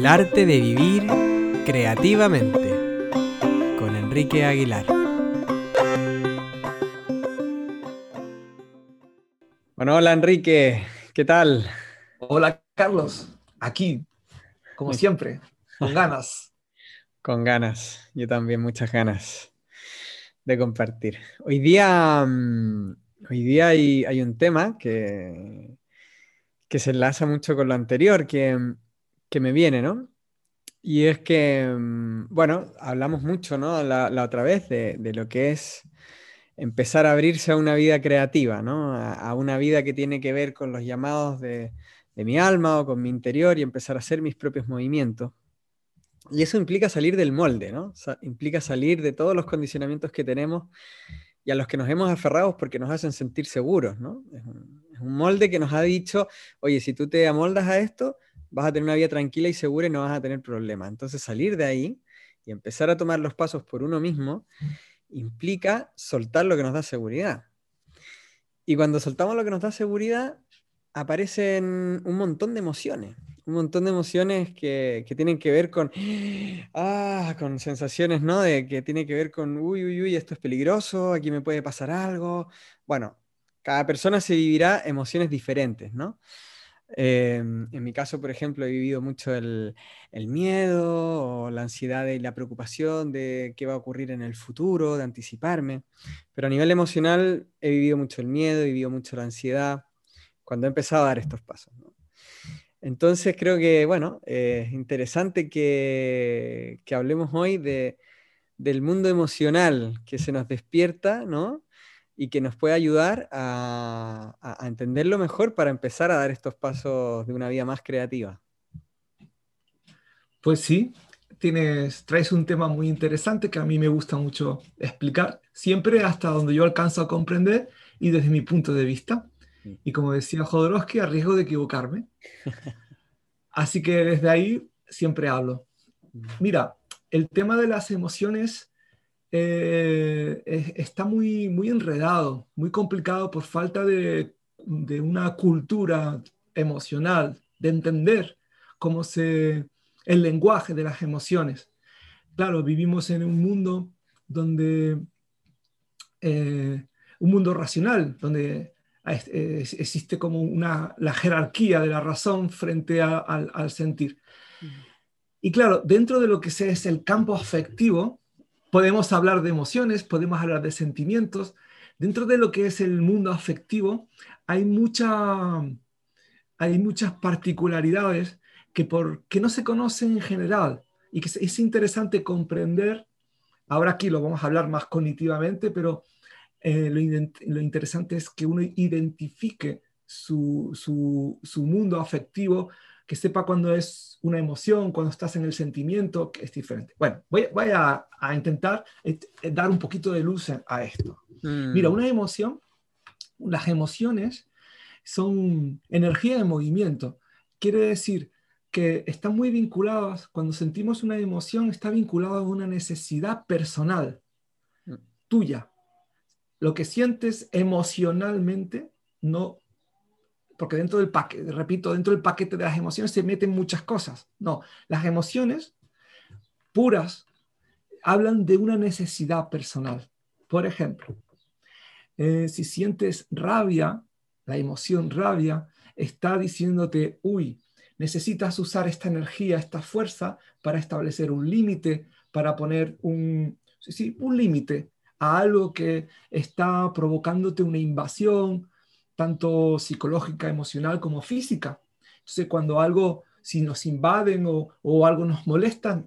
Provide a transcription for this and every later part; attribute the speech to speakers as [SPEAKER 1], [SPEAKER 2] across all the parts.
[SPEAKER 1] El arte de vivir creativamente con Enrique Aguilar. Bueno, hola Enrique, ¿qué tal?
[SPEAKER 2] Hola Carlos, aquí, como siempre, con ganas.
[SPEAKER 1] Con ganas, yo también muchas ganas de compartir. Hoy día, mm, hoy día hay, hay un tema que, que se enlaza mucho con lo anterior, que, me viene, ¿no? Y es que, mm, bueno, hablamos mucho, ¿no? La, otra vez de, lo que es empezar a abrirse a una vida creativa, ¿no? A, una vida que tiene que ver con los llamados de, mi alma o con mi interior y empezar a hacer mis propios movimientos. Y eso implica salir del molde, ¿no? implica salir de todos los condicionamientos que tenemos y a los que nos hemos aferrado porque nos hacen sentir seguros, ¿no? Es un, molde que nos ha dicho, oye, si tú te amoldas a esto, vas a tener una vida tranquila y segura y no vas a tener problemas. Entonces salir de ahí y empezar a tomar los pasos por uno mismo implica soltar lo que nos da seguridad. Y cuando soltamos lo que nos da seguridad, aparecen un montón de emociones un montón de emociones que, tienen que ver con, ah, con sensaciones, ¿no? De que tiene que ver con, uy, uy, uy, esto es peligroso, aquí me puede pasar algo. Bueno, cada persona se vivirá emociones diferentes, ¿no? Em, en mi caso, por ejemplo, he vivido mucho el, miedo o la ansiedad y la preocupación de qué va a ocurrir en el futuro, de anticiparme. Pero a nivel emocional he vivido mucho el miedo, he vivido mucho la ansiedad cuando he empezado a dar estos pasos. Entonces creo que, bueno, es interesante que, hablemos hoy de, del mundo emocional que se nos despierta, ¿no? Y que nos puede ayudar a, entenderlo mejor para empezar a dar estos pasos de una vida más creativa.
[SPEAKER 2] Pues sí, tienes, traes un tema muy interesante que a mí me gusta mucho explicar, siempre hasta donde yo alcanzo a comprender y desde mi punto de vista. Y como decía Jodorowsky, a riesgo de equivocarme. Así que desde ahí siempre hablo. Mira, el tema de las emociones eh, está muy, muy enredado, muy complicado por falta de, de, una cultura emocional, de entender cómo se el lenguaje de las emociones. Claro, vivimos en un mundo donde eh, un mundo racional, donde existe como una, la jerarquía de la razón frente al, sentir. Y claro, dentro de lo que es el campo afectivo, podemos hablar de emociones, podemos hablar de sentimientos. Dentro de lo que es el mundo afectivo, hay, mucha, hay muchas particularidades que, por, que no se conocen en general y que es interesante comprender. Ahora aquí lo vamos a hablar más cognitivamente, pero eh, lo, interesante es que uno identifique su, mundo afectivo, que sepa cuando es una emoción, cuando estás en el sentimiento, que es diferente. Bueno, voy, a, intentar eh, dar un poquito de luz a esto. Mira, mm. una emoción, las emociones son energía de movimiento. Quiere decir que están muy vinculadas, cuando sentimos una emoción, está vinculada a una necesidad personal, mm. tuya, lo que sientes emocionalmente no, porque dentro del paquete, repito, dentro del paquete de las emociones se meten muchas cosas. No, las emociones puras hablan de una necesidad personal. Por ejemplo, eh, si sientes rabia, la emoción rabia está diciéndote, uy, necesitas usar esta energía, esta fuerza para establecer un límite, para poner un, sí, un límite a algo que está provocándote una invasión, tanto psicológica, emocional como física. Entonces, cuando algo, si nos invaden o, algo nos molesta,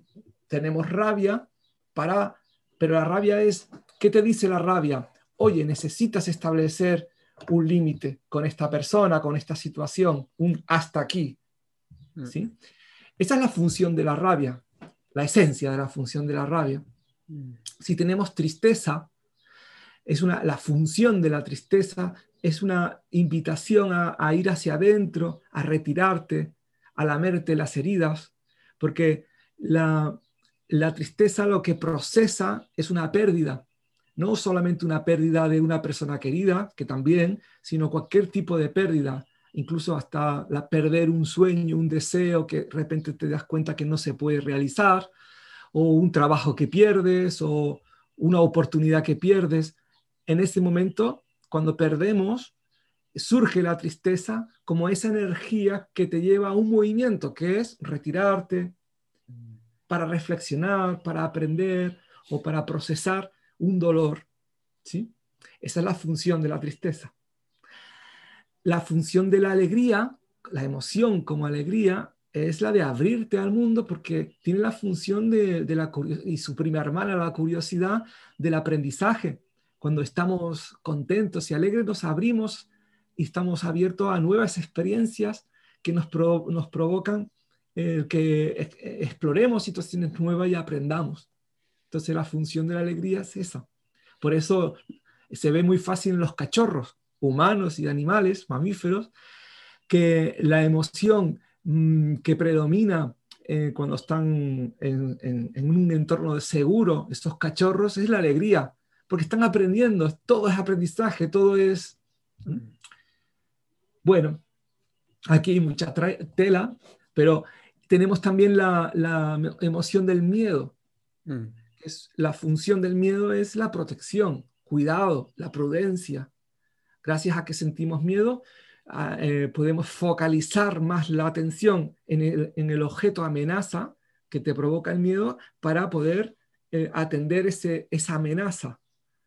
[SPEAKER 2] tenemos rabia para, pero la rabia es, ¿qué te dice la rabia? Oye, necesitas establecer un límite con esta persona, con esta situación, un hasta aquí. Mm. ¿sí? Esa es la función de la rabia, la esencia de la función de la rabia. Mm. Si tenemos tristeza, es una, la función de la tristeza es una invitación a, ir hacia adentro, a retirarte, a lamerte las heridas, porque la, la tristeza lo que procesa es una pérdida, no solamente una pérdida de una persona querida, que también, sino cualquier tipo de pérdida, incluso hasta la perder un sueño, un deseo que de repente te das cuenta que no se puede realizar, o un trabajo que pierdes, o una oportunidad que pierdes. En ese momento, cuando perdemos, surge la tristeza como esa energía que te lleva a un movimiento, que es retirarte para reflexionar, para aprender o para procesar un dolor. ¿sí? Esa es la función de la tristeza. La función de la alegría, la emoción como alegría, es la de abrirte al mundo porque tiene la función de, la y su prima hermana, la curiosidad del aprendizaje. Cuando estamos contentos y alegres, nos abrimos y estamos abiertos a nuevas experiencias que nos, nos provocan eh, que exploremos situaciones nuevas y aprendamos. Entonces la función de la alegría es esa. Por eso se ve muy fácil en los cachorros, humanos y animales, mamíferos, que la emoción mm, que predomina eh, cuando están en, en, un entorno seguro, estos cachorros, es la alegría, porque están aprendiendo, todo es aprendizaje, todo es... Bueno, aquí hay mucha tela, pero tenemos también la, emoción del miedo. Mm. Es, la función del miedo es la protección, cuidado, la prudencia. Gracias a que sentimos miedo, ah, eh, podemos focalizar más la atención en el, objeto amenaza que te provoca el miedo para poder eh, atender ese, esa amenaza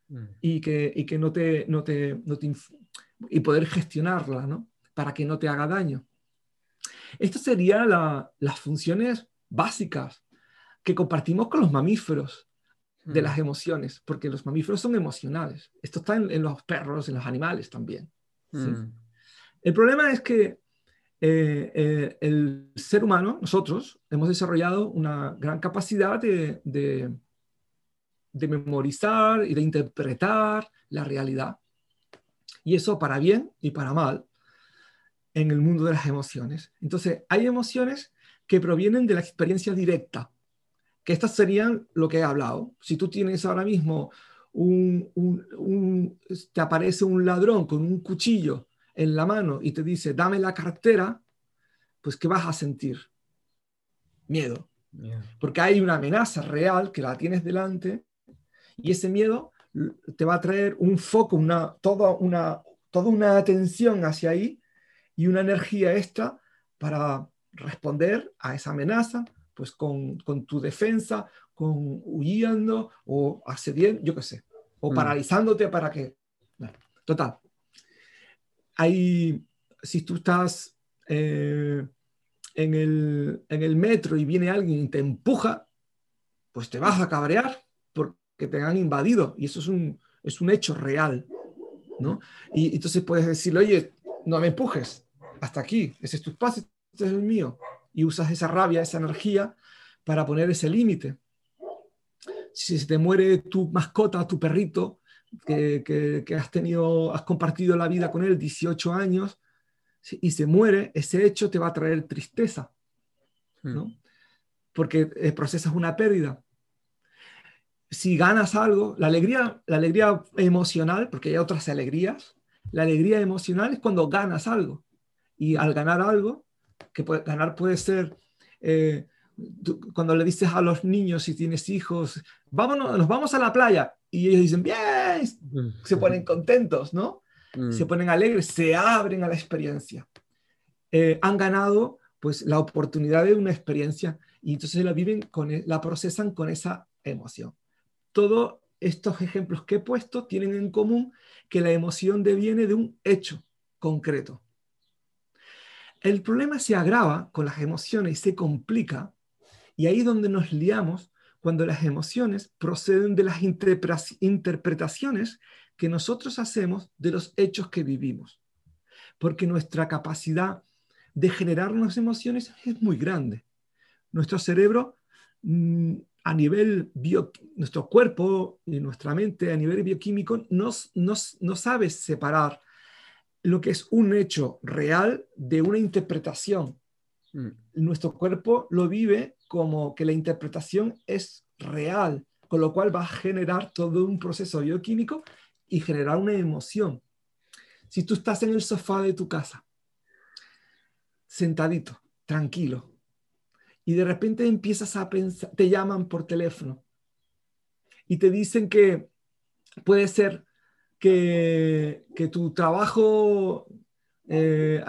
[SPEAKER 2] mm. y, que, y que no te, no te, no te y poder gestionarla, ¿no? Para que no te haga daño. Estas serían las funciones básicas que compartimos con los mamíferos de las emociones, porque los mamíferos son emocionales. Esto está en, los perros, en los animales también. Mm. El problema es que eh, eh, el ser humano, nosotros, hemos desarrollado una gran capacidad de, de memorizar y de interpretar la realidad. Y eso para bien y para mal en el mundo de las emociones. Entonces, hay emociones que provienen de la experiencia directa, que estas serían lo que he hablado. Si tú tienes ahora mismo un, te aparece un ladrón con un cuchillo en la mano y te dice, dame la cartera, pues ¿qué vas a sentir? Miedo. Porque hay una amenaza real que la tienes delante y ese miedo te va a traer un foco, una, toda, una, toda una atención hacia ahí y una energía extra para responder a esa amenaza, pues con, tu defensa, con huyendo o accediendo, yo qué sé, o mm. paralizándote para que... total. Hay, si tú estás eh, en, el, en el metro y viene alguien y te empuja, pues te vas a cabrear porque te han invadido y eso es un, es un hecho real, ¿no? Y entonces puedes decirle, oye, no me empujes, hasta aquí, ese es tu espacio, este es el mío. Y usas esa rabia, esa energía para poner ese límite. Si se te muere tu mascota, tu perrito, que, has tenido, has compartido la vida con él 18 años, y se muere, ese hecho te va a traer tristeza, ¿no? Hmm. Porque eh, procesas una pérdida. Si ganas algo, la alegría, la alegría emocional, porque hay otras alegrías, la alegría emocional es cuando ganas algo. Y al ganar algo, que puede, ganar puede ser eh, cuando le dices a los niños, si tienes hijos, vámonos, nos vamos a la playa. Y ellos dicen, bien, se ponen contentos, ¿no? Mm. Se ponen alegres, se abren a la experiencia. Eh, han ganado pues la oportunidad de una experiencia y entonces la viven, con, e, la procesan con esa emoción. Todos estos ejemplos que he puesto tienen en común que la emoción deviene de un hecho concreto. El problema se agrava con las emociones y se complica, y ahí es donde nos liamos cuando las emociones proceden de las interpretaciones que nosotros hacemos de los hechos que vivimos. Porque nuestra capacidad de generar unas emociones es muy grande. Nuestro cerebro, mm, a nivel bio, nuestro cuerpo y nuestra mente a nivel bioquímico, no sabe separar lo que es un hecho real de una interpretación. Mm. Nuestro cuerpo lo vive como que la interpretación es real, con lo cual va a generar todo un proceso bioquímico y generar una emoción. Si tú estás en el sofá de tu casa sentadito, tranquilo. Y de repente empiezas a pensar, te llaman por teléfono y te dicen que puede ser que, tu trabajo, eh,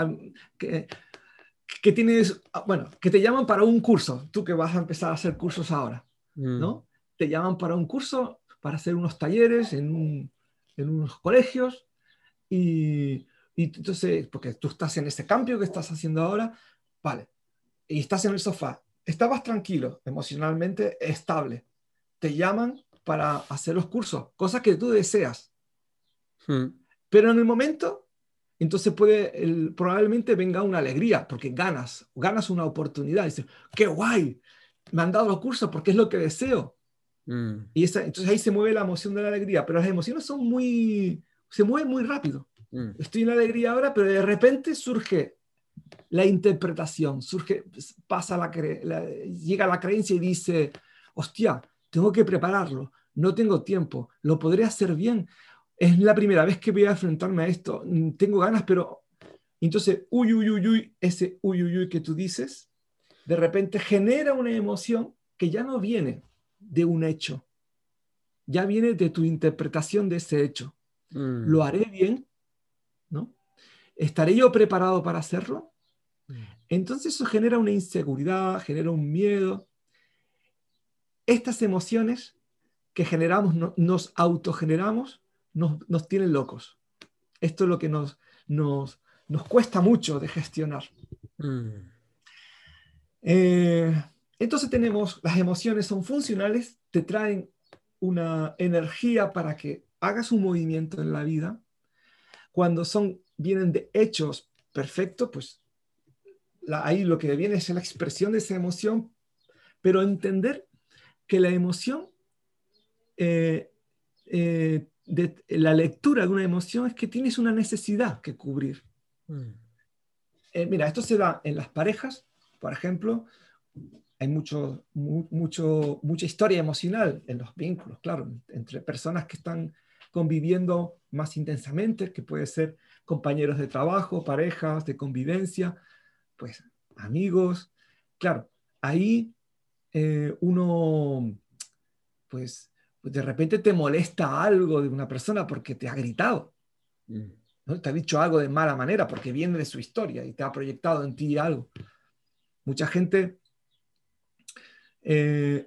[SPEAKER 2] que, que, tienes, bueno, que te llaman para un curso, tú que vas a empezar a hacer cursos ahora, mm. ¿no? Te llaman para un curso, para hacer unos talleres en, en unos colegios y, y entonces, porque tú estás en ese cambio que estás haciendo ahora, vale, y estás en el sofá, estabas tranquilo, emocionalmente estable, te llaman para hacer los cursos, cosas que tú deseas. Hmm. Pero en el momento, entonces puede, el, probablemente venga una alegría, porque ganas, ganas una oportunidad. Dices, qué guay, me han dado los cursos porque es lo que deseo. Hmm. Y esa, entonces ahí se mueve la emoción de la alegría, pero las emociones son muy, se mueven muy rápido. Mm. Estoy en alegría ahora, pero de repente surge la interpretación, surge, pasa la, llega la creencia y dice, hostia, tengo que prepararlo, no tengo tiempo, lo podré hacer bien, es la primera vez que voy a enfrentarme a esto, tengo ganas, pero entonces, uy, uy, uy, uy, ese uy, uy, uy que tú dices, de repente genera una emoción que ya no viene de un hecho, ya viene de tu interpretación de ese hecho. Mm. ¿Lo haré bien? ¿no? ¿Estaré yo preparado para hacerlo? Mm. Entonces eso genera una inseguridad, genera un miedo. Estas emociones que generamos, nos autogeneramos, nos, nos tienen locos. Esto es lo que nos, nos, cuesta mucho de gestionar. Mm. Eh, entonces tenemos, las emociones son funcionales, te traen una energía para que hagas un movimiento en la vida, cuando son, vienen de hechos perfectos, pues ahí lo que viene es la expresión de esa emoción, pero entender que la emoción, eh, eh, de, la lectura de una emoción es que tienes una necesidad que cubrir. Mm. Eh, mira, esto se da en las parejas, por ejemplo, hay mucho, mucho, mucha historia emocional en los vínculos, claro, entre personas que están conviviendo más intensamente, que puede ser compañeros de trabajo, parejas, de convivencia, pues amigos. Claro, ahí eh, uno, pues, de repente te molesta algo de una persona porque te ha gritado. Mm. ¿no? Te ha dicho algo de mala manera porque viene de su historia y te ha proyectado en ti algo. Mucha gente eh,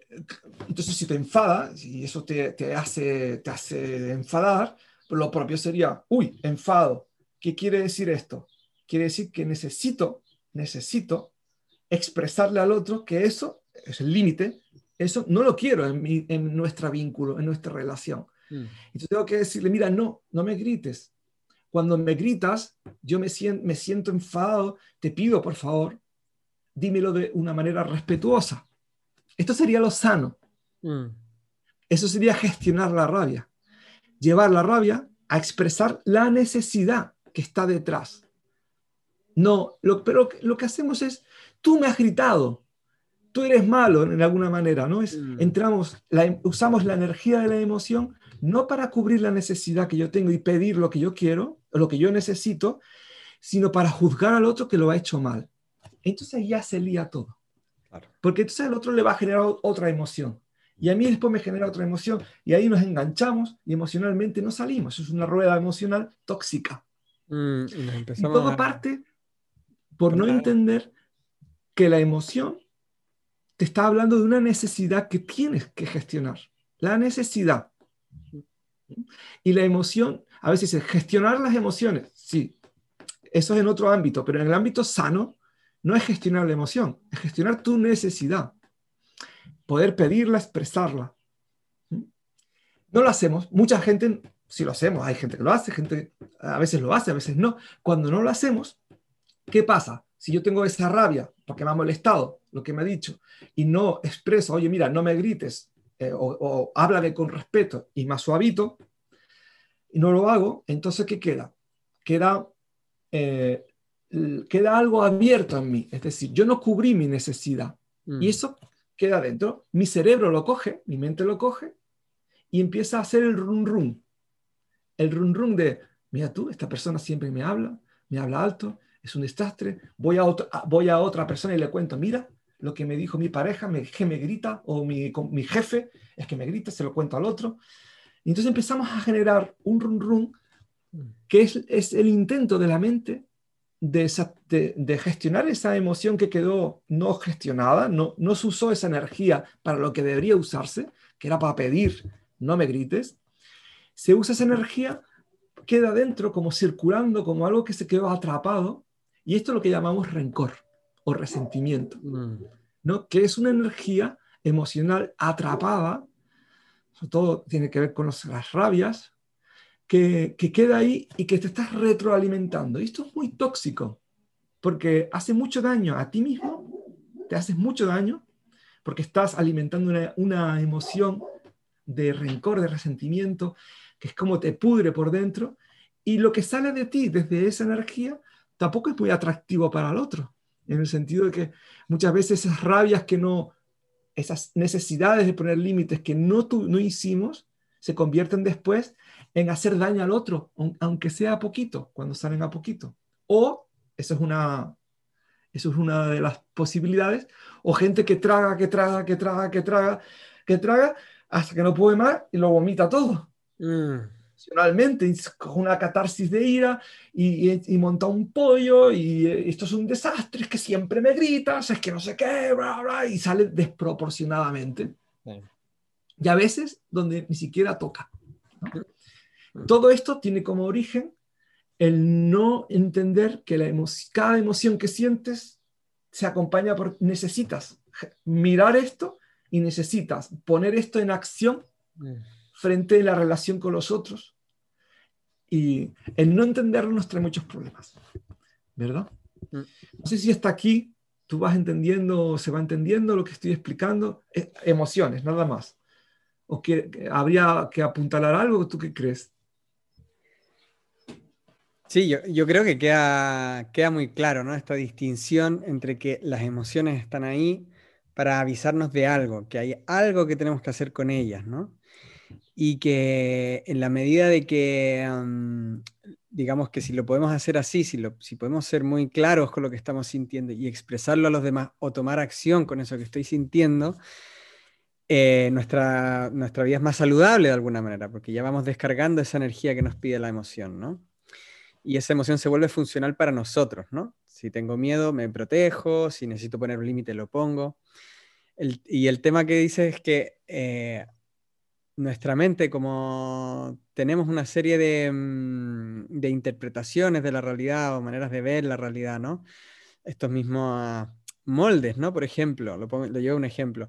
[SPEAKER 2] entonces, si te enfada, y eso te, te, hace, te hace enfadar, lo propio sería, uy, enfado. ¿Qué quiere decir esto? Quiere decir que necesito, necesito expresarle al otro que eso es el límite, eso no lo quiero en, mi, en nuestra vínculo, en nuestra relación. Mm. Entonces tengo que decirle, mira, no, no me grites. Cuando me gritas, yo me siento, me siento enfadado, te pido, por favor, dímelo de una manera respetuosa esto sería lo sano. Mm. Eso sería gestionar la rabia. Llevar la rabia a expresar la necesidad que está detrás. No, lo, pero lo que hacemos es, tú me has gritado, tú eres malo en alguna manera, ¿no? Es, mm. entramos, usamos la energía de la emoción no para cubrir la necesidad que yo tengo y pedir lo que yo quiero, o lo que yo necesito, sino para juzgar al otro que lo ha hecho mal. Entonces ya se lía todo. Porque entonces al otro le va a generar otra emoción. Y a mí después me genera otra emoción. Y ahí nos enganchamos y emocionalmente no salimos. Es una rueda emocional tóxica. Mm, y, todo parte por no entender que la emoción te está hablando de una necesidad que tienes que gestionar. La necesidad. Y la emoción, a veces es gestionar las emociones. Sí, eso es en otro ámbito, pero en el ámbito sano, no es gestionar la emoción, es gestionar tu necesidad. Poder pedirla, expresarla. ¿Mm? No lo hacemos. Mucha gente, si lo hacemos, hay gente que lo hace, gente a veces lo hace, a veces no. Cuando no lo hacemos, ¿qué pasa? Si yo tengo esa rabia porque me ha molestado lo que me ha dicho y no expreso, oye, mira, no me grites eh, o, háblame con respeto y más suavito, y no lo hago, entonces ¿qué queda? Queda eh, queda algo abierto en mí, es decir, yo no cubrí mi necesidad. Y mm. eso queda dentro, mi cerebro lo coge, mi mente lo coge y empieza a hacer el rum rum, el rum rum de, mira tú, esta persona siempre me habla, me habla alto, es un desastre, voy a, voy a otra persona y le cuento, mira, lo que me dijo mi pareja, me, que me grita, o mi, mi, jefe es que me grita, se lo cuento al otro. Y entonces empezamos a generar un run run que es, es el intento de la mente de, de, gestionar esa emoción que quedó no gestionada, no, no se usó esa energía para lo que debería usarse, que era para pedir, no me grites, se usa esa energía, queda dentro como circulando, como algo que se quedó atrapado, y esto es lo que llamamos rencor o resentimiento, mm. ¿no? que es una energía emocional atrapada, sobre todo tiene que ver con las rabias, que, queda ahí y que te estás retroalimentando. Y esto es muy tóxico, porque hace mucho daño a ti mismo, te haces mucho daño, porque estás alimentando una, una emoción de rencor, de resentimiento, que es como te pudre por dentro, y lo que sale de ti desde esa energía tampoco es muy atractivo para el otro, en el sentido de que muchas veces esas rabias que no, esas necesidades de poner límites que no, no hicimos, se convierten después en hacer daño al otro, aunque sea a poquito, cuando salen a poquito. O, eso es una, eso es una de las posibilidades, o gente que traga, que traga, que traga, que traga, que traga, hasta que no puede más y lo vomita todo. Mm. con una catarsis de ira y, monta un pollo y eh, esto es un desastre, es que siempre me gritas, es que no sé qué, bla, bla, y sale desproporcionadamente. Y a veces donde ni siquiera toca. Todo esto tiene como origen el no entender que la cada emoción que sientes se acompaña por necesitas mirar esto y necesitas poner esto en acción frente a la relación con los otros. Y el no entenderlo nos trae muchos problemas, ¿verdad? Mm. No sé si hasta aquí tú vas entendiendo, se va entendiendo lo que estoy explicando. emociones, nada más. ¿O que, habría que apuntalar algo? ¿Tú qué crees?
[SPEAKER 1] Sí, yo, creo que queda, queda muy claro, ¿no? Esta distinción entre que las emociones están ahí para avisarnos de algo, que hay algo que tenemos que hacer con ellas, ¿no? Y que en la medida de que, digamos que si lo podemos hacer así, si, lo, si podemos ser muy claros con lo que estamos sintiendo y expresarlo a los demás o tomar acción con eso que estoy sintiendo, eh, nuestra, nuestra vida es más saludable de alguna manera, porque ya vamos descargando esa energía que nos pide la emoción, ¿no? Y esa emoción se vuelve funcional para nosotros, ¿no? Si tengo miedo, me protejo, si necesito poner un límite, lo pongo. y el tema que dice es que eh, nuestra mente, como tenemos una serie de, mm, de, interpretaciones de la realidad o maneras de ver la realidad, ¿no? Estos mismos moldes, ¿no? Por ejemplo, lo, pongo, lo llevo un ejemplo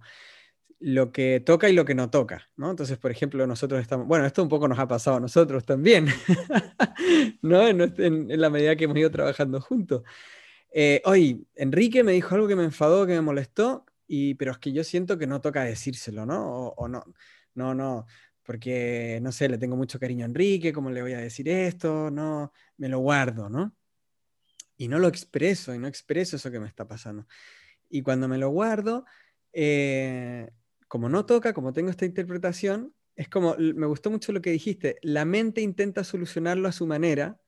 [SPEAKER 1] lo que toca y lo que no toca, ¿no? Entonces, por ejemplo, nosotros estamos, bueno, esto un poco nos ha pasado a nosotros también, ¿no? En, la medida que hemos ido trabajando juntos. Eh, hoy, Enrique me dijo algo que me enfadó, que me molestó, y, pero es que yo siento que no toca decírselo, ¿no? O, no, no, no, porque, no sé, le tengo mucho cariño a Enrique, ¿cómo le voy a decir esto? No, me lo guardo, ¿no? Y no lo expreso, y no expreso eso que me está pasando. Y cuando me lo guardo, eh, como no toca, como tengo esta interpretación, es como, me gustó mucho lo que dijiste, la mente intenta solucionarlo a su manera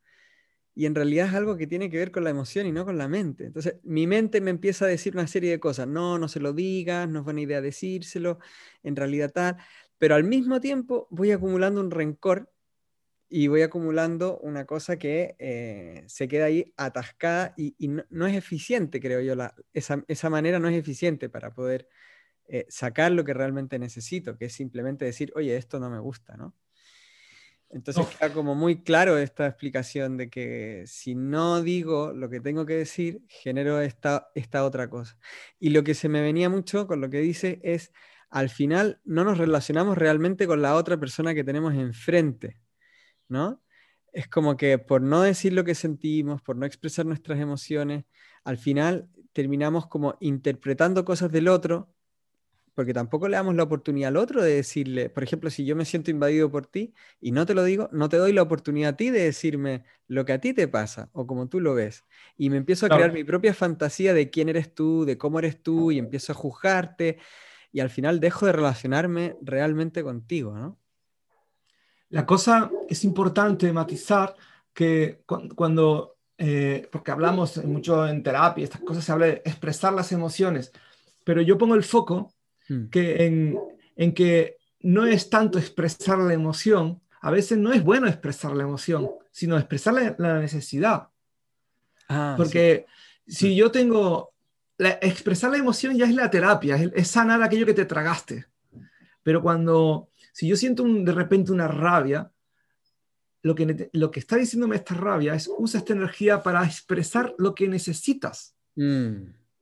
[SPEAKER 1] y en realidad es algo que tiene que ver con la emoción y no con la mente. Entonces, mi mente me empieza a decir una serie de cosas, no, no se lo digas, no es buena idea decírselo, en realidad tal, pero al mismo tiempo voy acumulando un rencor y voy acumulando una cosa que eh, se queda ahí atascada y, no, es eficiente, creo yo, esa manera no es eficiente para poder eh, sacar lo que realmente necesito, que es simplemente decir, oye, esto no me gusta, ¿no? Entonces queda como muy claro esta explicación de que si no digo lo que tengo que decir, genero esta, esta otra cosa. Y lo que se me venía mucho con lo que dice es, al final no nos relacionamos realmente con la otra persona que tenemos enfrente, ¿no? Es como que por no decir lo que sentimos, por no expresar nuestras emociones, al final terminamos como interpretando cosas del otro porque tampoco le damos la oportunidad al otro de decirle, por ejemplo, si yo me siento invadido por ti y no te lo digo, no te doy la oportunidad a ti de decirme lo que a ti te pasa o como tú lo ves. Y me empiezo a crear mi propia fantasía de quién eres tú, de cómo eres tú y empiezo a juzgarte y al final dejo de relacionarme realmente contigo, ¿no?
[SPEAKER 2] La cosa es importante matizar que cuando eh, porque hablamos mucho en terapia, estas cosas se habla de expresar las emociones, pero yo pongo el foco hmm. que en, en que no es tanto expresar la emoción, a veces no es bueno expresar la emoción, sino expresar la, necesidad. Ah, porque si yo tengo, expresar la emoción ya es la terapia, es, sanar aquello que te tragaste. Pero cuando, si yo siento de repente una rabia, lo que, lo que está diciéndome esta rabia es usa esta energía para expresar lo que necesitas, mm.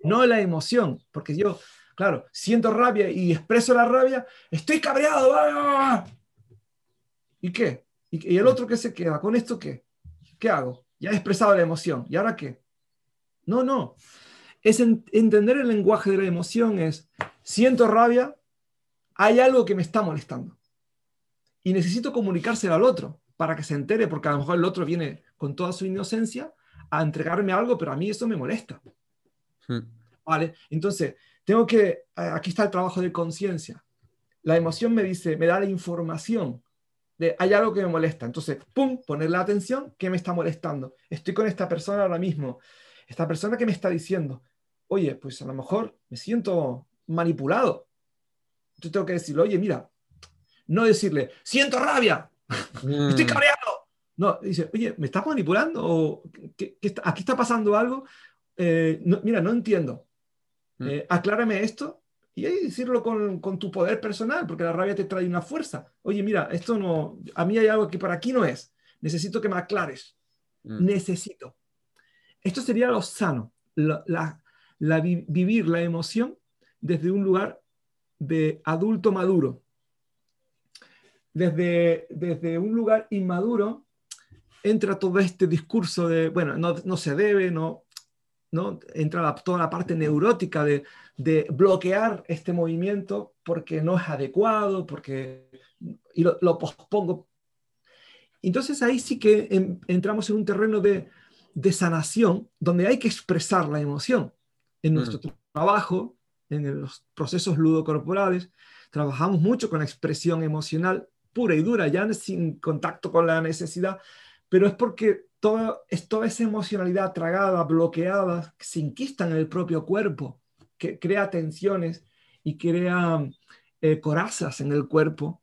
[SPEAKER 2] no la emoción, porque yo, claro, siento rabia y expreso la rabia, estoy cabreado, ¿Y qué? ¿Y, el otro qué se queda? ¿Con esto qué? ¿Qué hago? Ya he expresado la emoción. ¿Y ahora qué? No, no. Es entender el lenguaje de la emoción es, siento rabia, hay algo que me está molestando. Y necesito comunicárselo al otro para que se entere, porque a lo mejor el otro viene con toda su inocencia a entregarme algo, pero a mí eso me molesta. Hmm. ¿Vale? Entonces, tengo que, aquí está el trabajo de conciencia. La emoción me dice, me da la información hay algo que me molesta. Entonces, pum, poner la atención, ¿qué me está molestando? Estoy con esta persona ahora mismo. Esta persona que me está diciendo, oye, pues a lo mejor me siento manipulado. Entonces tengo que decirle, oye, mira, no decirle, siento rabia, estoy mm. cabreado. No, dice, oye, ¿me estás manipulando? ¿O aquí está pasando algo? Eh, mira, no entiendo. Mm. Eh, aclárame esto y hay decirlo con, con, tu poder personal, porque la rabia te trae una fuerza. Oye, mira, esto no, a mí hay algo que para aquí no es. Necesito que me aclares. Mm. Necesito. Esto sería lo sano, la, la, vivir la emoción desde un lugar de adulto maduro. Desde, desde un lugar inmaduro entra todo este discurso de, bueno, no, no se debe, no, ¿no? entra toda la parte neurótica de, de, bloquear este movimiento porque no es adecuado, porque y lo, pospongo. Entonces ahí sí que entramos en un terreno de, de, sanación donde hay que expresar la emoción. En nuestro mm. trabajo, en los procesos ludocorporales, trabajamos mucho con la expresión emocional pura y dura, ya sin contacto con la necesidad, pero es porque toda, es toda esa emocionalidad tragada, bloqueada, se inquista en el propio cuerpo, que crea tensiones y crea eh, corazas en el cuerpo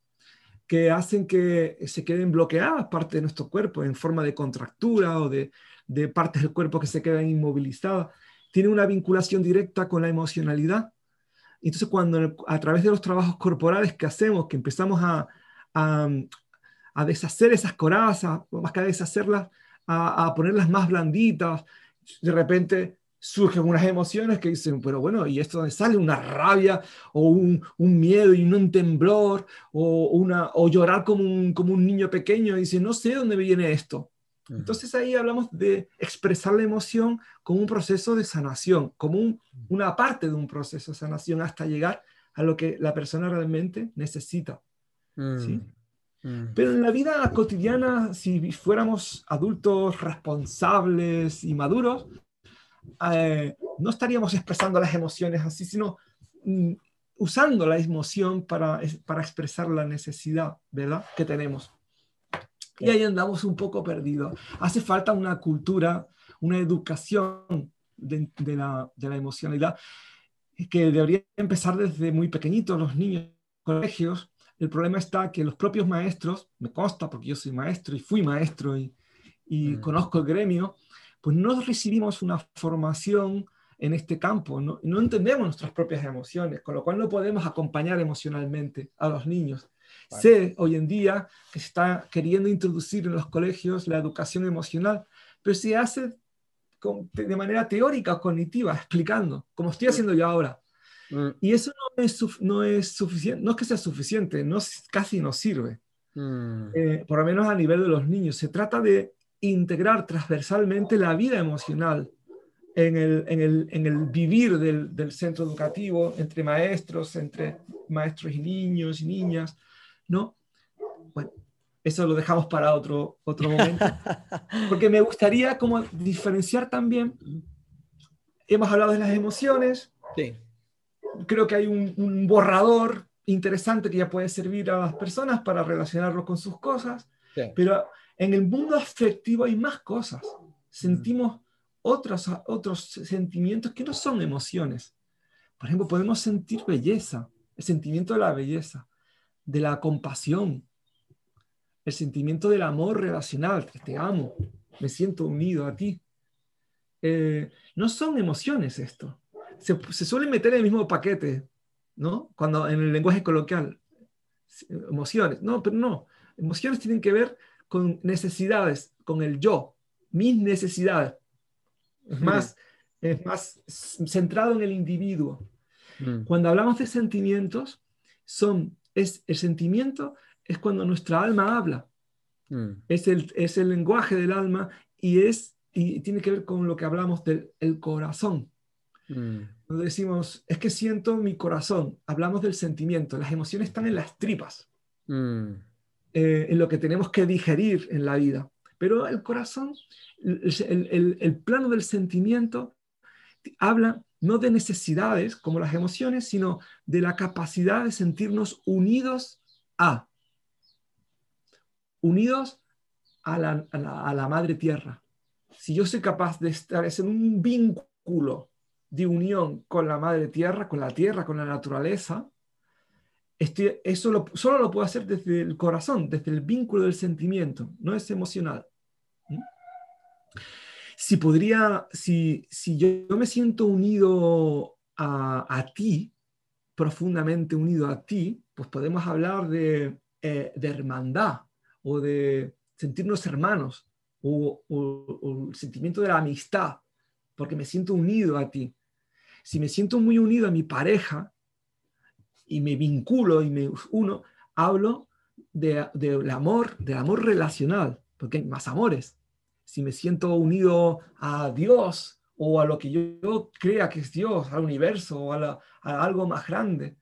[SPEAKER 2] que hacen que se queden bloqueadas partes de nuestro cuerpo en forma de contractura o de, de partes del cuerpo que se quedan inmovilizadas. Tiene una vinculación directa con la emocionalidad. Entonces, cuando a través de los trabajos corporales que hacemos, que empezamos a, a, a deshacer esas corazas, más que a deshacerlas, a, ponerlas más blanditas, de repente surgen unas emociones que dicen, pero bueno, ¿y esto donde sale? Una rabia o un, miedo y un temblor o, una, o llorar como un, como un niño pequeño y dice, no sé dónde viene esto. Entonces ahí hablamos de expresar la emoción como un proceso de sanación, como una parte de un proceso de sanación hasta llegar a lo que la persona realmente necesita. ¿sí? Mm. Pero en la vida cotidiana, si fuéramos adultos responsables y maduros, eh, no estaríamos expresando las emociones así, sino mm, usando la emoción para, para expresar la necesidad, ¿verdad? Que tenemos. Y ahí andamos un poco perdidos. Hace falta una cultura, una educación de, de, la, de la emocionalidad que debería empezar desde muy pequeñitos los niños, colegios, el problema está que los propios maestros, me consta porque yo soy maestro y fui maestro y, y mm. conozco el gremio, pues no recibimos una formación en este campo, no, no, entendemos nuestras propias emociones, con lo cual no podemos acompañar emocionalmente a los niños. Sé hoy en día que se está queriendo introducir en los colegios la educación emocional, pero se hace de manera teórica cognitiva, explicando, como estoy haciendo yo ahora. Mm. Y eso no es, no es suficiente, no es que sea suficiente, no, casi no sirve. Mm. Eh, por lo menos a nivel de los niños. Se trata de integrar transversalmente la vida emocional en el, en el, en el vivir del, del, centro educativo, entre maestros, entre maestros y niños y niñas, ¿no? Bueno, eso lo dejamos para otro, otro momento, porque me gustaría como diferenciar también, hemos hablado de las emociones, sí creo que hay un, borrador interesante que ya puede servir a las personas para relacionarlo con sus cosas, pero en el mundo afectivo hay más cosas. sentimos otros, otros sentimientos que no son emociones. Por ejemplo, podemos sentir belleza, el sentimiento de la belleza, de la compasión, el sentimiento del amor relacional, te amo, me siento unido a ti. Eh, no son emociones esto. Se, se suelen meter en el mismo paquete, ¿no? Cuando en el lenguaje coloquial, emociones, no, pero no. Emociones tienen que ver con necesidades, con el yo, mis necesidades. Es más, es más centrado en el individuo. Mm. Cuando hablamos de sentimientos, son, es, el sentimiento es cuando nuestra alma habla. Mm. Es, el, es el lenguaje del alma y, es, y tiene que ver con lo que hablamos del el corazón. Mm. Decimos, es que siento mi corazón, hablamos del sentimiento, las emociones están en las tripas, mm. eh, en lo que tenemos que digerir en la vida. Pero el corazón, el, el plano del sentimiento, habla no de necesidades como las emociones, sino de la capacidad de sentirnos unidos a, unidos a la, madre tierra. Si yo soy capaz de estar en un vínculo de unión con la madre tierra, con la tierra, con la naturaleza, eso solo lo puedo hacer desde el corazón, desde el vínculo del sentimiento, no es emocional. ¿Mm? Si podría, si, si yo, me siento unido a, a, ti, profundamente unido a ti, pues podemos hablar de, eh, de hermandad o de sentirnos hermanos o, el sentimiento de la amistad, porque me siento unido a ti. Si me siento muy unido a mi pareja y me vinculo y me uno, hablo del de, amor, del amor relacional, porque hay más amores. Si me siento unido a Dios o a lo que yo, crea que es Dios, al universo o a, algo más grande,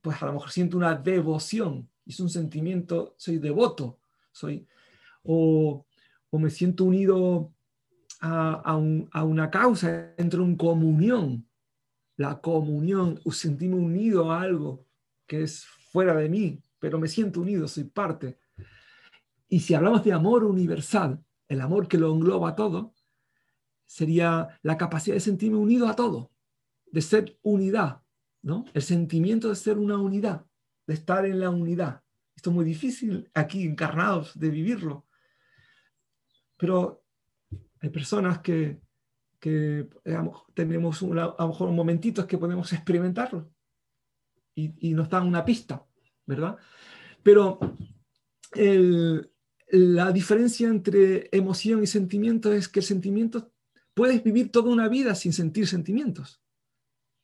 [SPEAKER 2] pues a lo mejor siento una devoción, es un sentimiento, soy devoto, soy, o, me siento unido a, una causa, entro en comunión, la comunión, sentirme unido a algo que es fuera de mí, pero me siento unido, soy parte. Y si hablamos de amor universal, el amor que lo engloba todo, sería la capacidad de sentirme unido a todo, de ser unidad, ¿no? El sentimiento de ser una unidad, de estar en la unidad. Esto es muy difícil aquí encarnados de vivirlo. Pero hay personas que, que tenemos a lo mejor momentitos que podemos experimentarlo y, y nos dan una pista, ¿verdad? Pero el, la diferencia entre emoción y sentimiento es que el sentimiento, puedes vivir toda una vida sin sentir sentimientos,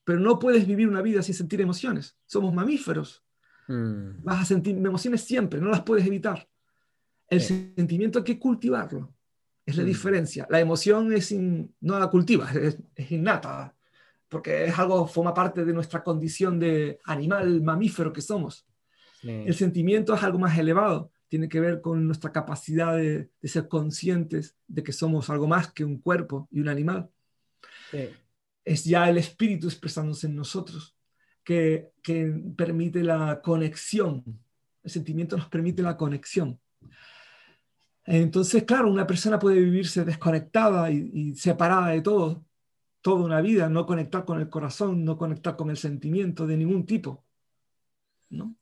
[SPEAKER 2] pero no puedes vivir una vida sin sentir emociones. Somos mamíferos. Mm. Vas a sentir emociones siempre, no las puedes evitar. El sentimiento hay que cultivarlo. Es la mm. diferencia. La emoción es no la cultivas, es, innata, porque es algo, forma parte de nuestra condición de animal mamífero que somos. El sentimiento es algo más elevado tiene que ver con nuestra capacidad de, ser conscientes de que somos algo más que un cuerpo y un animal. Es ya el espíritu expresándose en nosotros que, permite la conexión. El sentimiento nos permite la conexión. Entonces, claro, una persona puede vivirse desconectada y, y, separada de todo, toda una vida, no conectar con el corazón, no conectar con el sentimiento de ningún tipo. ¿no?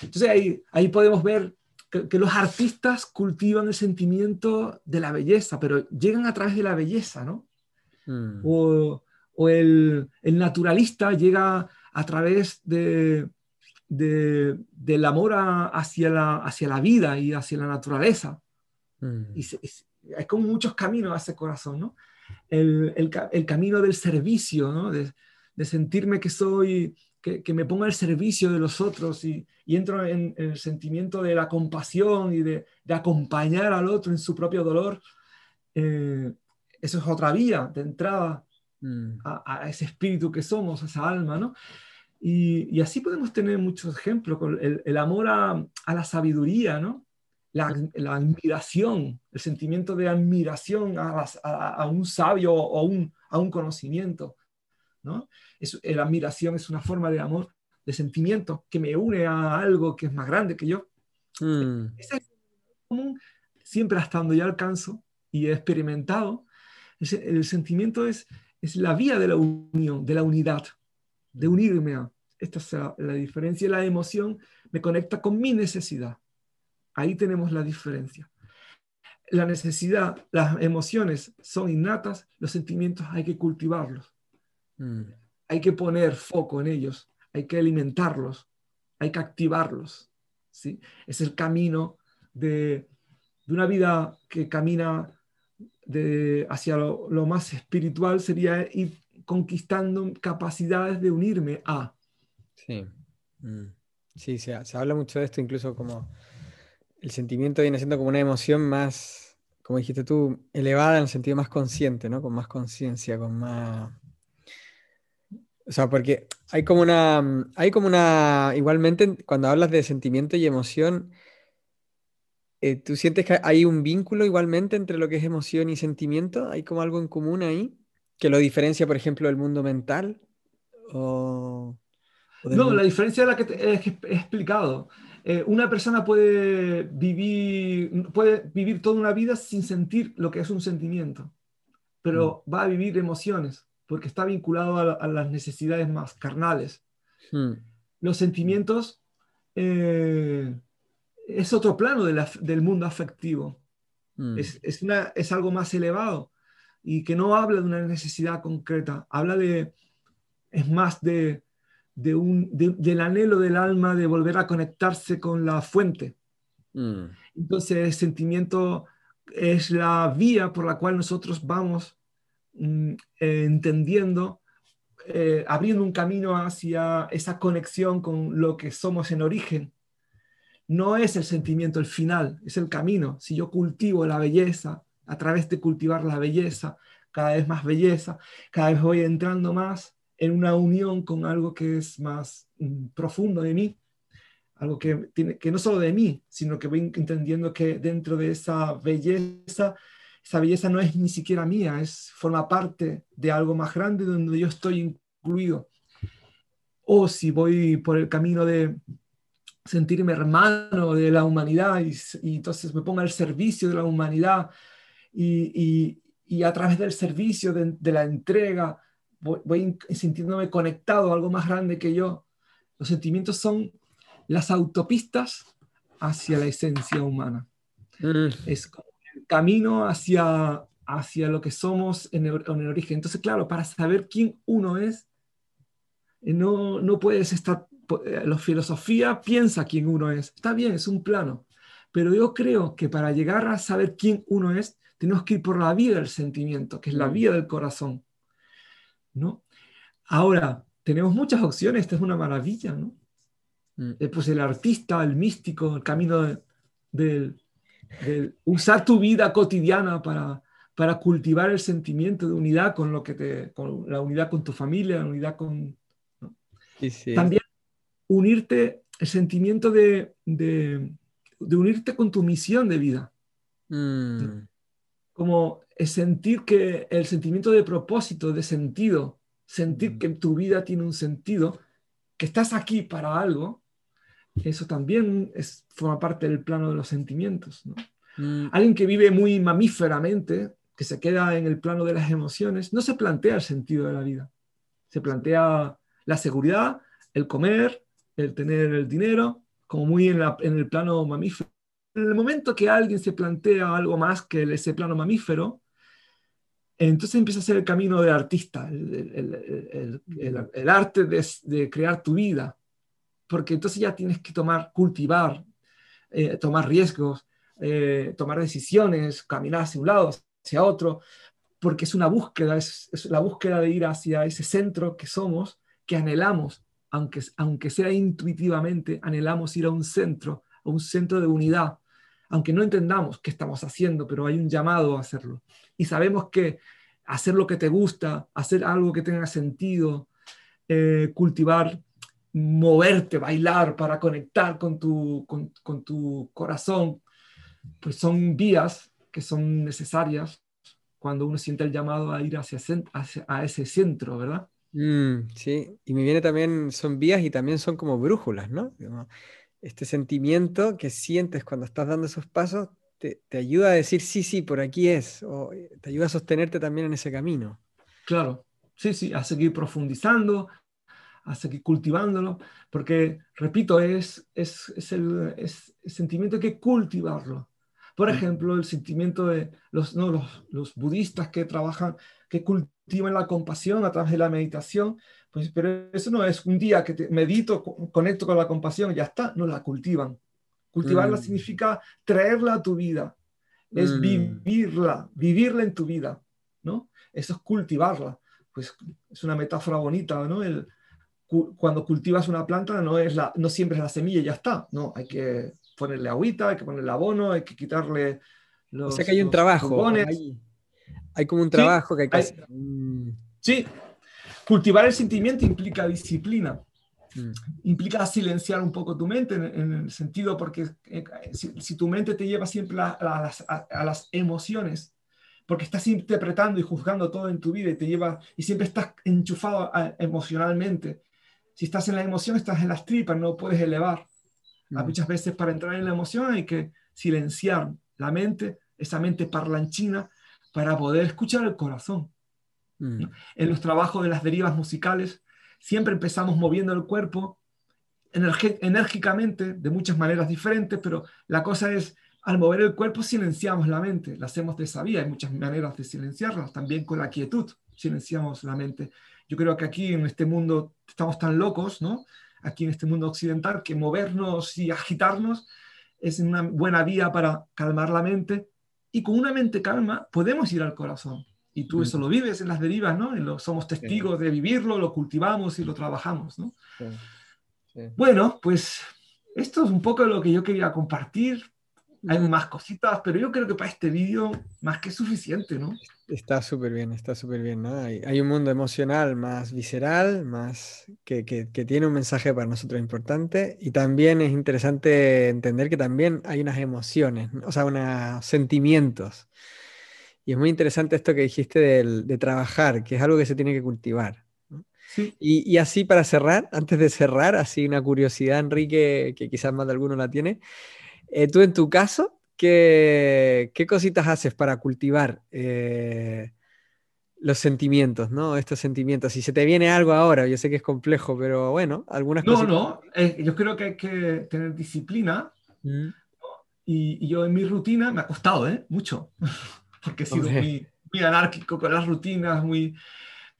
[SPEAKER 2] Entonces ahí, ahí podemos ver que, los artistas cultivan el sentimiento de la belleza, pero llegan a través de la belleza, ¿no? Mm. O, o el, el, naturalista llega a través de, de del amor hacia, la, hacia la vida y hacia la naturaleza. Mm. Y hay como muchos caminos a ese corazón, ¿no? El, el, el camino del servicio, ¿no? De, de sentirme que soy que, me ponga al servicio de los otros y, entro en, el sentimiento de la compasión y de, acompañar al otro en su propio dolor, eh, eso es otra vía de entrada mm. a, ese espíritu que somos, a esa alma, ¿no? Y, así podemos tener muchos ejemplos, el, el amor a, la sabiduría, ¿no? La, admiración, el sentimiento de admiración a, un sabio o un, a un conocimiento, ¿no? Es, eh, la admiración es una forma de amor, de sentimiento que me une a algo que es más grande que yo. Mm. es común, siempre hasta donde yo alcanzo y he experimentado, El, sentimiento es, es la vía de la unión, de la unidad, de mm. unirme a. Esta es la, la diferencia. La emoción me conecta con mi necesidad. Ahí tenemos la diferencia. La necesidad, las emociones son innatas, los sentimientos hay que cultivarlos. Mm. Hay que poner foco en ellos, hay que alimentarlos, hay que activarlos. ¿sí? Es el camino de, una vida que camina de, hacia lo, más espiritual, sería ir conquistando capacidades de unirme a.
[SPEAKER 1] Sí, mm. sí se, se habla mucho de esto, incluso como el sentimiento viene siendo como una emoción más, como dijiste tú, elevada en el sentido más consciente, ¿no? Con más conciencia, con más... O sea, porque hay como una, hay como una, igualmente cuando hablas de sentimiento y emoción, eh, ¿tú sientes que hay un vínculo igualmente entre lo que es emoción y sentimiento? ¿Hay como algo en común ahí? ¿Que lo diferencia, por ejemplo, del mundo mental?
[SPEAKER 2] no, la diferencia es la que te he explicado. Eh, una persona puede vivir, puede vivir toda una vida sin sentir lo que es un sentimiento, pero mm. va a vivir emociones porque está vinculado a, las necesidades más carnales. Mm. Los sentimientos eh, es otro plano del mundo afectivo. Mm. Es, una, es algo más elevado y que no habla de una necesidad concreta, habla de, es más de, de un, del anhelo del alma de volver a conectarse con la fuente. Mm. Entonces el sentimiento es la vía por la cual nosotros vamos mm, eh, entendiendo, eh, abriendo un camino hacia esa conexión con lo que somos en origen. No es el sentimiento el final, es el camino. Si yo cultivo la belleza, a través de cultivar la belleza, cada vez más belleza, cada vez voy entrando más en una unión con algo que es más mm, profundo de mí, algo que, tiene, que no solo de mí, sino que voy entendiendo que dentro de esa belleza, esa belleza no es ni siquiera mía, es, forma parte de algo más grande donde yo estoy incluido. O si voy por el camino de sentirme hermano de la humanidad y, entonces me pongo al servicio de la humanidad y, a través del servicio, de, de la entrega, voy, sintiéndome conectado a algo más grande que yo. Los sentimientos son las autopistas hacia la esencia humana. Mm. Es el camino hacia, hacia lo que somos en el, en el, origen. Entonces, claro, para saber quién uno es, eh, no, no puedes estar... Eh, la filosofía piensa quién uno es. Está bien, es un plano. Pero yo creo que para llegar a saber quién uno es, tenemos que ir por la vía del sentimiento, que es la mm. vía del corazón. ¿No? Ahora, tenemos muchas opciones, esta es una maravilla, ¿no? Mm. Eh, pues el artista, el místico, el camino de, usar tu vida cotidiana para, para cultivar el sentimiento de unidad con lo que te, con la unidad con tu familia, la unidad con... También unirte, el sentimiento de, de, unirte con tu misión de vida. Mm. Como sentir que el sentimiento de propósito, de sentido, sentir que tu vida tiene un sentido, que estás aquí para algo, eso también es, forma parte del plano de los sentimientos. Mm. Alguien que vive muy mamíferamente, que se queda en el plano de las emociones, no se plantea el sentido de la vida. Se plantea la seguridad, el comer, el tener el dinero, como muy en, en el plano mamífero. En el momento que alguien se plantea algo más que ese plano mamífero, entonces empieza a ser el camino del artista, el, arte de, crear tu vida, porque entonces ya tienes que tomar, cultivar, eh, tomar riesgos, eh, tomar decisiones, caminar hacia un lado, hacia otro, porque es una búsqueda, es, la búsqueda de ir hacia ese centro que somos, que anhelamos, aunque, aunque sea intuitivamente, anhelamos ir a un centro, a un centro de unidad, aunque no entendamos qué estamos haciendo, pero hay un llamado a hacerlo. Y sabemos que hacer lo que te gusta, hacer algo que tenga sentido, eh, cultivar, moverte, bailar para conectar con tu, con, tu corazón, pues son vías que son necesarias cuando uno siente el llamado a ir hacia, a ese centro, ¿verdad?
[SPEAKER 1] Mm, sí, y me viene también, son vías y también son como brújulas, ¿no? Este sentimiento que sientes cuando estás dando esos pasos te, ayuda a decir, sí, sí, por aquí es, o eh, te ayuda a sostenerte también en ese camino.
[SPEAKER 2] Claro, sí, sí, a seguir profundizando, a seguir cultivándolo, porque, repito, es, es, el, sentimiento que cultivarlo. Por mm. ejemplo, el sentimiento de los, no, los, los, budistas que trabajan, que cultivan la compasión a través de la meditación, pues, pero eso no es un día que te medito, conecto con la compasión ya está, no la cultivan. Cultivarla mm. significa traerla a tu vida, es mm. vivirla, vivirla en tu vida, ¿no? Eso es cultivarla. Pues es una metáfora bonita, ¿no? El, cuando cultivas una planta no, es la, no siempre es la semilla y ya está, no, hay que ponerle agüita, hay que ponerle abono, hay que quitarle
[SPEAKER 1] los... O sea que hay un trabajo, hay, como un trabajo que hay que hacer.
[SPEAKER 2] Sí, cultivar el sentimiento implica disciplina. Mm. Implica silenciar un poco tu mente en, el sentido porque eh, si, tu mente te lleva siempre a, las, emociones, porque estás interpretando y juzgando todo en tu vida y te lleva y siempre estás enchufado emocionalmente. Si estás en la emoción, estás en las tripas, no puedes elevar. Mm. Muchas veces para entrar en la emoción hay que silenciar la mente, esa mente parlanchina, para poder escuchar el corazón. Mm. En los trabajos de las derivas musicales, siempre empezamos moviendo el cuerpo enérgicamente, de muchas maneras diferentes, pero la cosa es, al mover el cuerpo silenciamos la mente, la hacemos de esa vía, hay muchas maneras de silenciarla, también con la quietud silenciamos la mente. Yo creo que aquí en este mundo estamos tan locos, ¿no? Aquí en este mundo occidental, que movernos y agitarnos es una buena vía para calmar la mente y con una mente calma podemos ir al corazón. Y tú eso lo vives en las derivas, ¿no? lo, somos testigos de vivirlo, lo cultivamos y lo trabajamos, ¿no? Bueno, pues esto es un poco lo que yo quería compartir. Hay más cositas, pero yo creo que para este vídeo más que suficiente, ¿no?
[SPEAKER 1] Está súper bien, está súper bien, ¿no? Hay, hay, un mundo emocional más visceral, más que, que, que, tiene un mensaje para nosotros importante y también es interesante entender que también hay unas emociones, o sea, unos sentimientos y es muy interesante esto que dijiste de, trabajar, que es algo que se tiene que cultivar. Y, así para cerrar, antes de cerrar, así una curiosidad, Enrique, que quizás más de alguno la tiene. Eh, tú en tu caso, ¿qué, cositas haces para cultivar eh, los sentimientos, ¿no? Estos sentimientos. Si se te viene algo ahora, yo sé que es complejo, pero bueno, algunas
[SPEAKER 2] cosas. No, no, eh, yo creo que hay que tener disciplina. Mm. Y, y, yo en mi rutina me ha costado, ¿eh? Mucho. porque he sido muy, muy, anárquico con las rutinas, muy...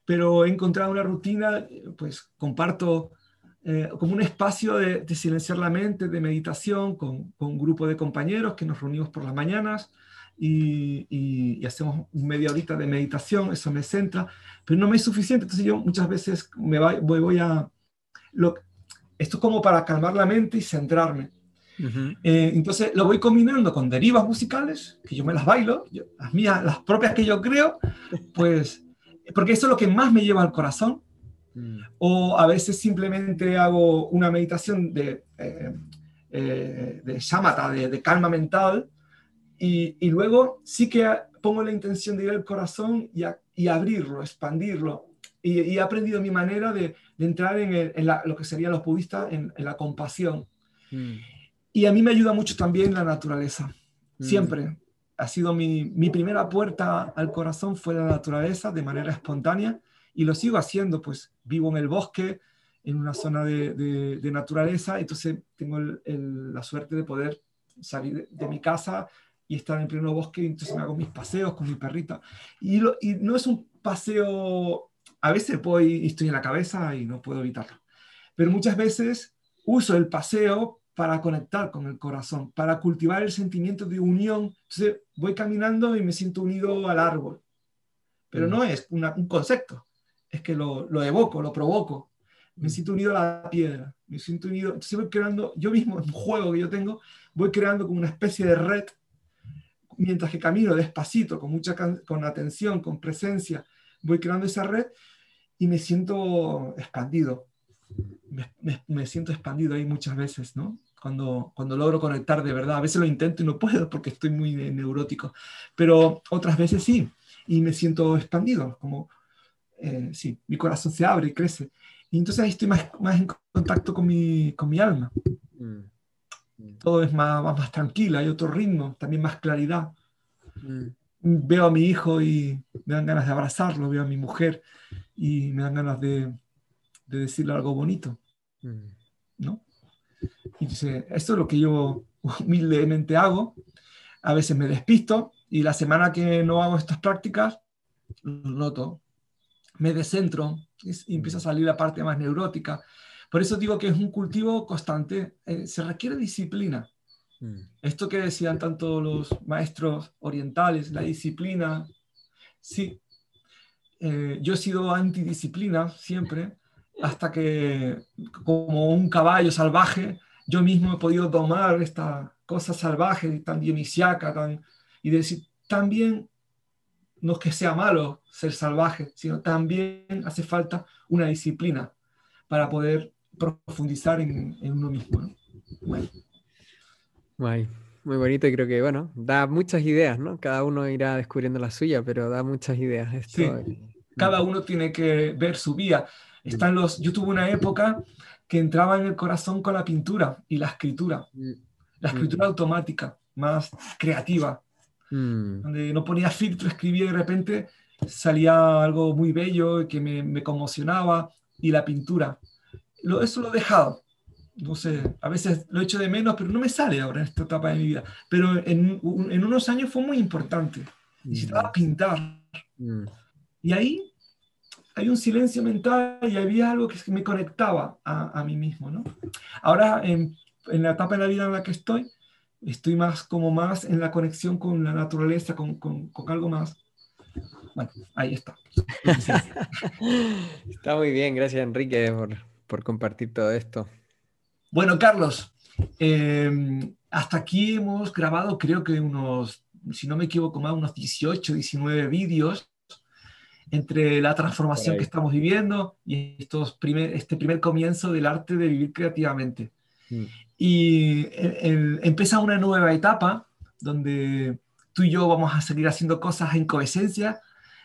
[SPEAKER 2] pero he encontrado una rutina, pues comparto eh, como un espacio de, silenciar la mente, de meditación, con, con, un grupo de compañeros que nos reunimos por las mañanas y, y, hacemos media horita de meditación, eso me centra, pero no me es suficiente, entonces yo muchas veces me voy, voy a... Lo, esto es como para calmar la mente y centrarme. Eh, entonces lo voy combinando con derivas musicales, que yo me las bailo, las mías, las propias que yo creo, pues, porque eso es lo que más me lleva al corazón. Mm. O a veces simplemente hago una meditación de, eh, eh, de shamatha, de, calma mental, y, y, luego sí que pongo la intención de ir al corazón y, y abrirlo, expandirlo. Y, y, he aprendido mi manera de, de entrar en, en lo que serían los budistas, en, en la compasión. Mm. Y a mí me ayuda mucho también la naturaleza. Mm. Siempre. Ha sido mi, mi, primera puerta al corazón fue la naturaleza de manera espontánea y lo sigo haciendo, pues vivo en el bosque, en una zona de, de, naturaleza, entonces tengo la suerte de poder salir de, mi casa y estar en pleno bosque, entonces me hago mis paseos con mi perrita. Y, y no es un paseo, a veces voy y estoy en la cabeza y no puedo evitarlo, pero muchas veces uso el paseo para conectar con el corazón, para cultivar el sentimiento de unión. Entonces voy caminando y me siento unido al árbol. Pero no es un concepto, es que lo, lo, evoco, lo provoco. Me siento unido a la piedra, me siento unido. Entonces voy creando, yo mismo, un juego que yo tengo, voy creando como una especie de red mientras que camino despacito, con mucha con atención, con presencia, voy creando esa red y me siento expandido. Me, me, me, siento expandido ahí muchas veces, ¿no? Cuando, cuando logro conectar de verdad. A veces lo intento y no puedo porque estoy muy neurótico, pero otras veces sí, y me siento expandido, como, eh, sí, mi corazón se abre y crece. Y entonces ahí estoy más, más en contacto con mi, con mi alma. Mm. mm. todo es más, más, tranquilo, hay otro ritmo, también más claridad. Mm. Veo a mi hijo y me dan ganas de abrazarlo, veo a mi mujer y me dan ganas de, de decirle algo bonito. ¿no? Y dice, esto es lo que yo humildemente hago. A veces me despisto y la semana que no hago estas prácticas, lo noto, me descentro y empieza a salir la parte más neurótica. Por eso digo que es un cultivo constante, eh, se requiere disciplina. Mm. Esto que decían tanto los maestros orientales, la disciplina, sí. Eh, yo he sido antidisciplina siempre, hasta que como un caballo salvaje, yo mismo he podido domar esta cosa salvaje, tan dionisiaca, tan, y decir, también no es que sea malo ser salvaje, sino también hace falta una disciplina para poder profundizar en, uno mismo.
[SPEAKER 1] Muy bonito y creo que, bueno, da muchas ideas, ¿no? Cada uno irá descubriendo la suya, pero da muchas ideas. Esto,
[SPEAKER 2] Cada uno tiene que ver su vida. Están los, yo tuve una época que entraba en el corazón con la pintura y la escritura, mm. la escritura mm. automática, más creativa, mm. donde no ponía filtro, escribía y de repente salía algo muy bello que me, me conmocionaba y la pintura. Lo, eso lo he dejado. No sé, a veces lo echo de menos, pero no me sale ahora en esta etapa de mi vida. Pero en, en unos años fue muy importante. Necesitaba pintar. Y ahí hay un silencio mental y había algo que me conectaba a, a mí mismo, ¿no? Ahora, en, en, la etapa de la vida en la que estoy, estoy más como más en la conexión con la naturaleza, con, con, con algo más. Bueno, ahí está.
[SPEAKER 1] está muy bien, gracias Enrique por, por compartir todo esto.
[SPEAKER 2] Bueno, Carlos, eh, hasta aquí hemos grabado creo que unos, si no me equivoco más, unos 18, 19 vídeos entre la transformación que estamos viviendo y estos primer, este primer comienzo del arte de vivir creativamente. Mm. Y empieza una nueva etapa donde tú y yo vamos a seguir haciendo cosas en coesencia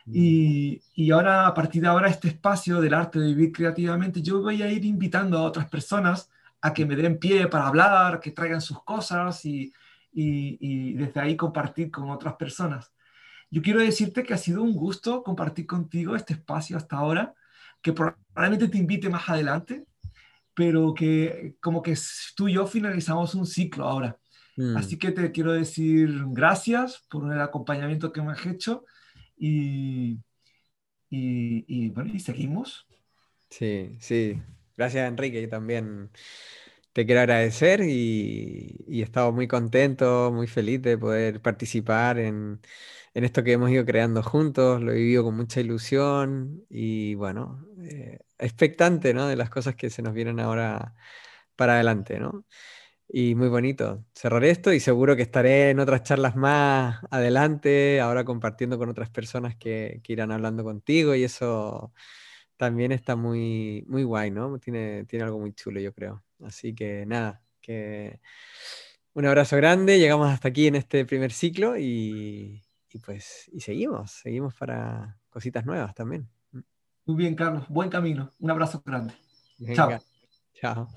[SPEAKER 2] mm. y, y, ahora, a partir de ahora, este espacio del arte de vivir creativamente, yo voy a ir invitando a otras personas a que me den pie para hablar, que traigan sus cosas y, y, y desde ahí compartir con otras personas. Yo quiero decirte que ha sido un gusto compartir contigo este espacio hasta ahora, que probablemente te invite más adelante, pero que como que tú y yo finalizamos un ciclo ahora. Mm. Así que te quiero decir gracias por el acompañamiento que me has hecho y, y, bueno, y seguimos.
[SPEAKER 1] Sí, sí. Gracias Enrique y también te quiero agradecer y, y he estado muy contento, muy feliz de poder participar en, esto que hemos ido creando juntos, lo he vivido con mucha ilusión y bueno, eh, expectante ¿no? de las cosas que se nos vienen ahora para adelante. ¿no? Y muy bonito. Cerraré esto y seguro que estaré en otras charlas más adelante, ahora compartiendo con otras personas que, que irán hablando contigo y eso también está muy, muy guay, ¿no? Tiene, tiene algo muy chulo, yo creo. Así que nada, que un abrazo grande, llegamos hasta aquí en este primer ciclo y, y pues, y seguimos, seguimos para cositas nuevas también.
[SPEAKER 2] Muy bien, Carlos. Buen camino. Un abrazo grande. Chao.
[SPEAKER 1] Chao.